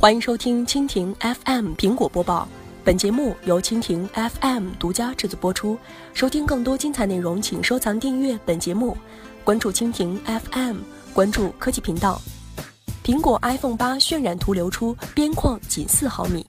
欢迎收听蜻蜓 FM 苹果播报，本节目由蜻蜓 FM 独家制作播出。收听更多精彩内容，请收藏订阅本节目，关注蜻蜓 FM，关注科技频道。苹果 iPhone 八渲染图流出，边框仅四毫米。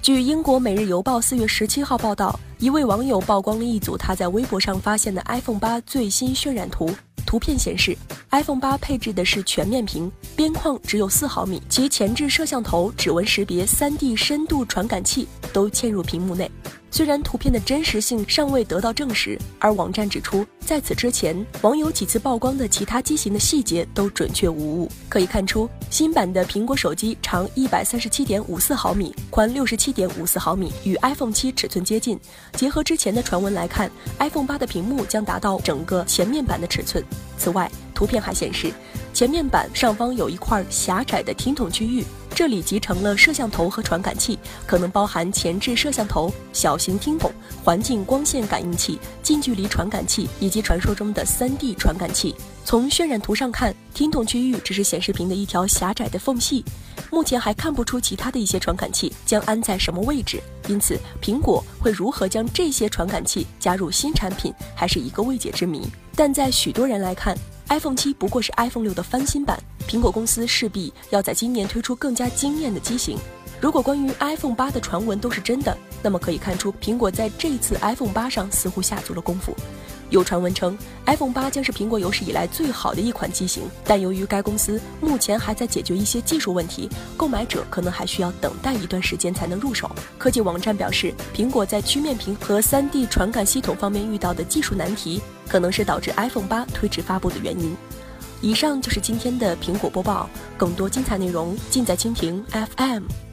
据英国《每日邮报》四月十七号报道，一位网友曝光了一组他在微博上发现的 iPhone 八最新渲染图。图片显示，iPhone 八配置的是全面屏，边框只有四毫米，其前置摄像头、指纹识别、3D 深度传感器都嵌入屏幕内。虽然图片的真实性尚未得到证实，而网站指出，在此之前，网友几次曝光的其他机型的细节都准确无误。可以看出，新版的苹果手机长一百三十七点五四毫米，宽六十七点五四毫米，与 iPhone 七尺寸接近。结合之前的传闻来看，iPhone 八的屏幕将达到整个前面板的尺寸。此外，图片还显示，前面板上方有一块狭窄的听筒区域。这里集成了摄像头和传感器，可能包含前置摄像头、小型听筒、环境光线感应器、近距离传感器以及传说中的 3D 传感器。从渲染图上看，听筒区域只是显示屏的一条狭窄的缝隙，目前还看不出其他的一些传感器将安在什么位置。因此，苹果会如何将这些传感器加入新产品，还是一个未解之谜。但在许多人来看，iPhone 七不过是 iPhone 六的翻新版，苹果公司势必要在今年推出更加惊艳的机型。如果关于 iPhone 八的传闻都是真的，那么可以看出苹果在这次 iPhone 八上似乎下足了功夫。有传闻称，iPhone 八将是苹果有史以来最好的一款机型，但由于该公司目前还在解决一些技术问题，购买者可能还需要等待一段时间才能入手。科技网站表示，苹果在曲面屏和 3D 传感系统方面遇到的技术难题，可能是导致 iPhone 八推迟发布的原因。以上就是今天的苹果播报，更多精彩内容尽在蜻蜓 FM。